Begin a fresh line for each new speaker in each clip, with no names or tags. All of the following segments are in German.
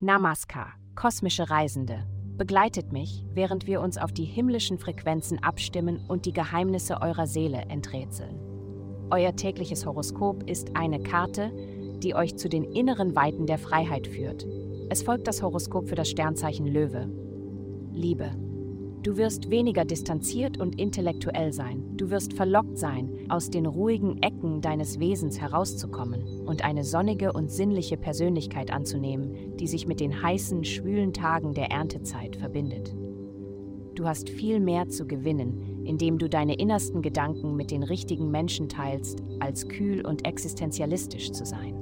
Namaskar, kosmische Reisende. Begleitet mich, während wir uns auf die himmlischen Frequenzen abstimmen und die Geheimnisse eurer Seele enträtseln. Euer tägliches Horoskop ist eine Karte, die euch zu den inneren Weiten der Freiheit führt. Es folgt das Horoskop für das Sternzeichen Löwe. Liebe. Du wirst weniger distanziert und intellektuell sein. Du wirst verlockt sein, aus den ruhigen Ecken deines Wesens herauszukommen und eine sonnige und sinnliche Persönlichkeit anzunehmen, die sich mit den heißen, schwülen Tagen der Erntezeit verbindet. Du hast viel mehr zu gewinnen, indem du deine innersten Gedanken mit den richtigen Menschen teilst, als kühl und existenzialistisch zu sein.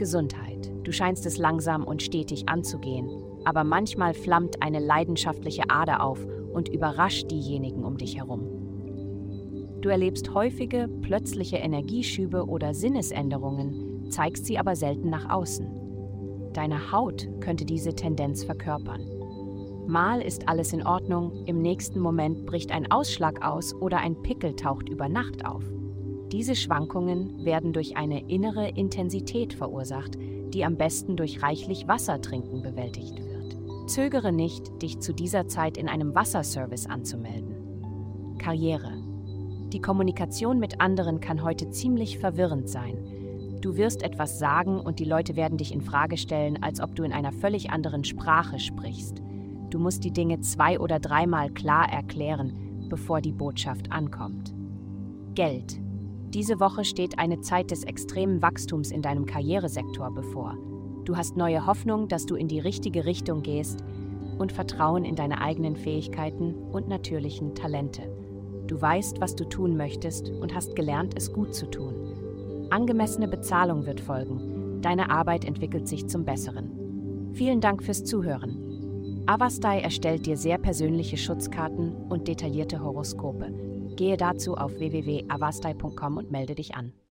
Gesundheit. Du scheinst es langsam und stetig anzugehen, aber manchmal flammt eine leidenschaftliche Ader auf und überrascht diejenigen um dich herum. Du erlebst häufige, plötzliche Energieschübe oder Sinnesänderungen, zeigst sie aber selten nach außen. Deine Haut könnte diese Tendenz verkörpern. Mal ist alles in Ordnung, im nächsten Moment bricht ein Ausschlag aus oder ein Pickel taucht über Nacht auf. Diese Schwankungen werden durch eine innere Intensität verursacht, die am besten durch reichlich Wassertrinken bewältigt wird. Zögere nicht, dich zu dieser Zeit in einem Wasserservice anzumelden. Karriere. Die Kommunikation mit anderen kann heute ziemlich verwirrend sein. Du wirst etwas sagen und die Leute werden dich in Frage stellen, als ob du in einer völlig anderen Sprache sprichst. Du musst die Dinge zwei oder dreimal klar erklären, bevor die Botschaft ankommt. Geld. Diese Woche steht eine Zeit des extremen Wachstums in deinem Karrieresektor bevor. Du hast neue Hoffnung, dass du in die richtige Richtung gehst und Vertrauen in deine eigenen Fähigkeiten und natürlichen Talente. Du weißt, was du tun möchtest und hast gelernt, es gut zu tun. Angemessene Bezahlung wird folgen. Deine Arbeit entwickelt sich zum Besseren. Vielen Dank fürs Zuhören. Avastai erstellt dir sehr persönliche Schutzkarten und detaillierte Horoskope. Gehe dazu auf www.avastai.com und melde dich an.